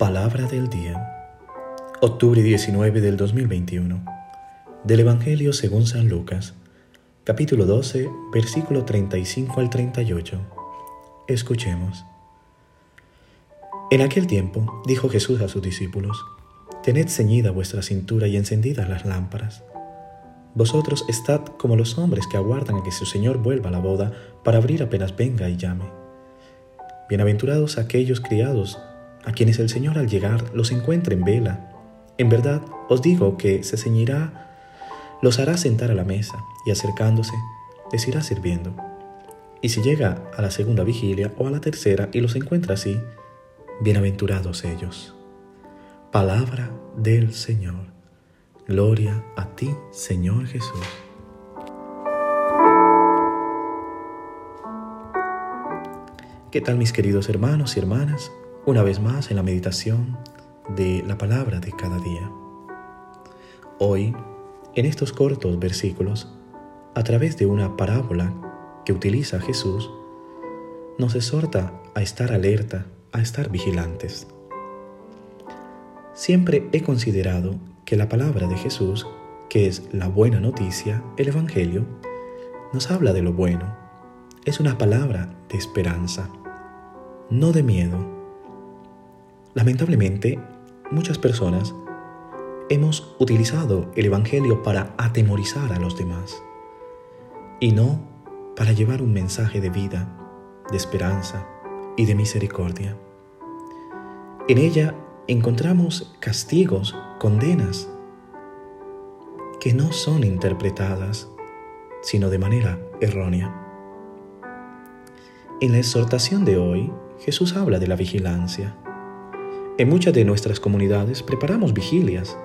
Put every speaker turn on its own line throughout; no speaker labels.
Palabra del día. Octubre 19 del 2021. Del Evangelio según San Lucas. Capítulo 12, versículo 35 al 38. Escuchemos. En aquel tiempo dijo Jesús a sus discípulos, Tened ceñida vuestra cintura y encendidas las lámparas. Vosotros estad como los hombres que aguardan a que su Señor vuelva a la boda para abrir apenas venga y llame. Bienaventurados aquellos criados a quienes el Señor al llegar los encuentre en vela. En verdad os digo que se ceñirá, los hará sentar a la mesa y acercándose les irá sirviendo. Y si llega a la segunda vigilia o a la tercera y los encuentra así, bienaventurados ellos. Palabra del Señor. Gloria a ti, Señor Jesús. ¿Qué tal mis queridos hermanos y hermanas? Una vez más en la meditación de la palabra de cada día. Hoy, en estos cortos versículos, a través de una parábola que utiliza Jesús, nos exhorta a estar alerta, a estar vigilantes. Siempre he considerado que la palabra de Jesús, que es la buena noticia, el Evangelio, nos habla de lo bueno. Es una palabra de esperanza, no de miedo Lamentablemente, muchas personas hemos utilizado el Evangelio para atemorizar a los demás y no para llevar un mensaje de vida, de esperanza y de misericordia. En ella encontramos castigos, condenas, que no son interpretadas, sino de manera errónea. En la exhortación de hoy, Jesús habla de la vigilancia en muchas de nuestras comunidades preparamos vigilias,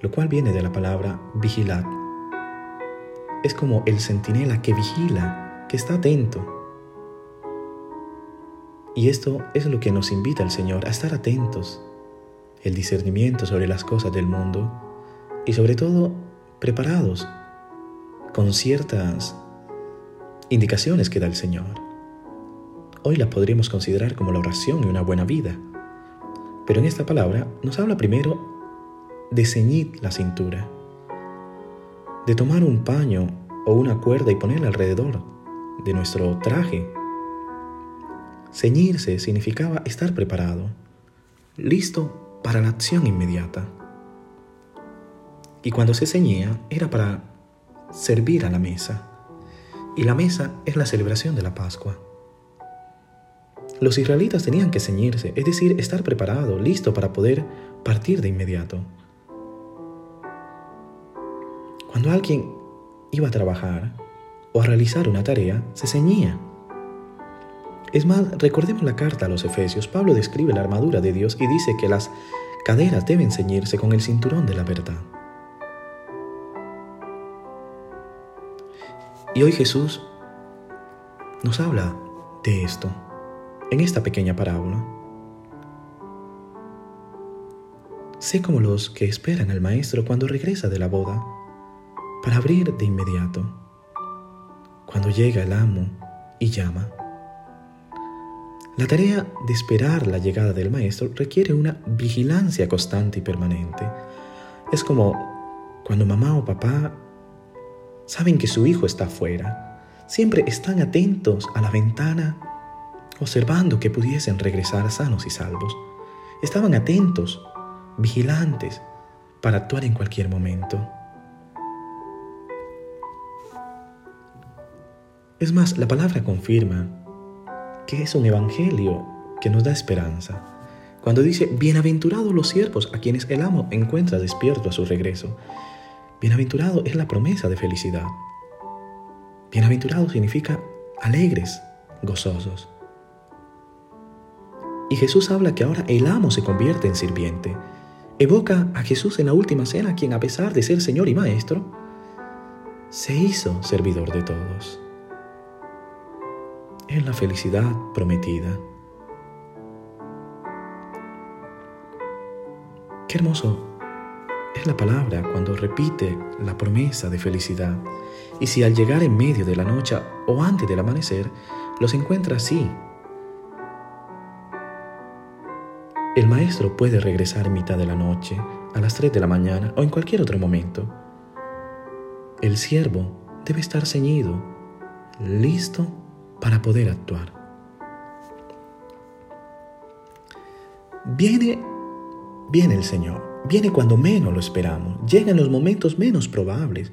lo cual viene de la palabra vigilar. Es como el centinela que vigila, que está atento. Y esto es lo que nos invita el Señor a estar atentos, el discernimiento sobre las cosas del mundo y sobre todo preparados con ciertas indicaciones que da el Señor. Hoy las podríamos considerar como la oración y una buena vida. Pero en esta palabra nos habla primero de ceñir la cintura, de tomar un paño o una cuerda y ponerla alrededor de nuestro traje. Ceñirse significaba estar preparado, listo para la acción inmediata. Y cuando se ceñía era para servir a la mesa. Y la mesa es la celebración de la Pascua. Los israelitas tenían que ceñirse, es decir, estar preparado, listo para poder partir de inmediato. Cuando alguien iba a trabajar o a realizar una tarea, se ceñía. Es más, recordemos la carta a los Efesios. Pablo describe la armadura de Dios y dice que las caderas deben ceñirse con el cinturón de la verdad. Y hoy Jesús nos habla de esto en esta pequeña parábola. Sé como los que esperan al maestro cuando regresa de la boda, para abrir de inmediato, cuando llega el amo y llama. La tarea de esperar la llegada del maestro requiere una vigilancia constante y permanente. Es como cuando mamá o papá saben que su hijo está afuera. Siempre están atentos a la ventana observando que pudiesen regresar sanos y salvos. Estaban atentos, vigilantes, para actuar en cualquier momento. Es más, la palabra confirma que es un evangelio que nos da esperanza. Cuando dice, bienaventurados los siervos a quienes el amo encuentra despierto a su regreso. Bienaventurado es la promesa de felicidad. Bienaventurado significa alegres, gozosos. Y Jesús habla que ahora el amo se convierte en sirviente. Evoca a Jesús en la última cena, quien a pesar de ser Señor y Maestro, se hizo servidor de todos. Es la felicidad prometida. Qué hermoso es la palabra cuando repite la promesa de felicidad. Y si al llegar en medio de la noche o antes del amanecer, los encuentra así, El maestro puede regresar en mitad de la noche, a las 3 de la mañana o en cualquier otro momento. El siervo debe estar ceñido, listo para poder actuar. Viene, viene el Señor, viene cuando menos lo esperamos, llega en los momentos menos probables,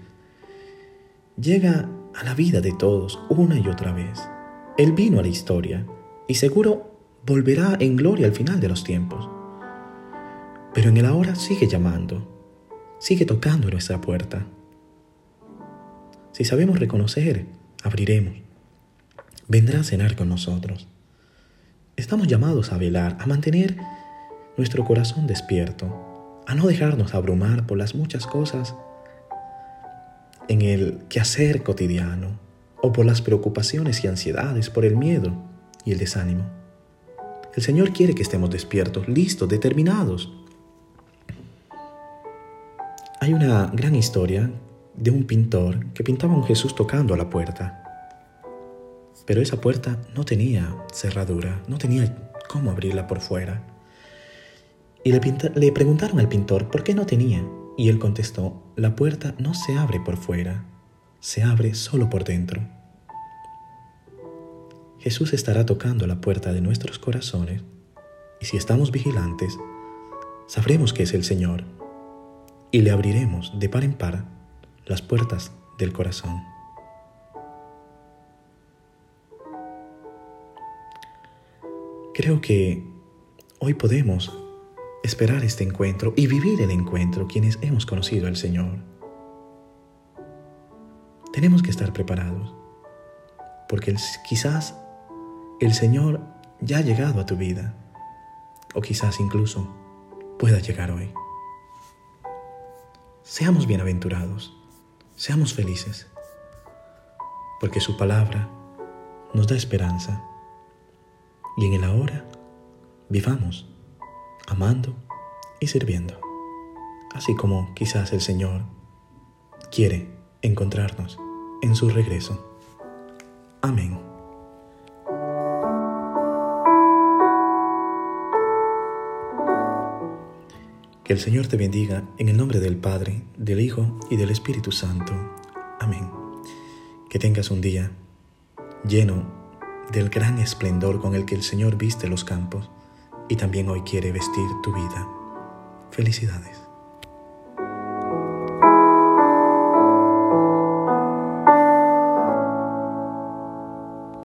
llega a la vida de todos una y otra vez. Él vino a la historia y seguro volverá en gloria al final de los tiempos. Pero en el ahora sigue llamando, sigue tocando nuestra puerta. Si sabemos reconocer, abriremos. Vendrá a cenar con nosotros. Estamos llamados a velar, a mantener nuestro corazón despierto, a no dejarnos abrumar por las muchas cosas en el quehacer cotidiano o por las preocupaciones y ansiedades, por el miedo y el desánimo. El Señor quiere que estemos despiertos, listos, determinados. Hay una gran historia de un pintor que pintaba a un Jesús tocando a la puerta. Pero esa puerta no tenía cerradura, no tenía cómo abrirla por fuera. Y le, le, preguntaron al pintor por qué no tenía. Y él contestó, la puerta no se abre por fuera, se abre solo por dentro. Jesús estará tocando la puerta de nuestros corazones y si estamos vigilantes, sabremos que es el Señor y le abriremos de par en par las puertas del corazón. Creo que hoy podemos esperar este encuentro y vivir el encuentro quienes hemos conocido al Señor. Tenemos que estar preparados, porque quizás el Señor ya ha llegado a tu vida, o quizás incluso pueda llegar hoy. Seamos bienaventurados, seamos felices, porque su palabra nos da esperanza y en el ahora vivamos amando y sirviendo, así como quizás el Señor quiere encontrarnos en su regreso. Amén. Que el Señor te bendiga en el nombre del Padre, del Hijo y del Espíritu Santo. Amén. Que tengas un día lleno del gran esplendor con el que el Señor viste los campos y también hoy quiere vestir tu vida. Felicidades.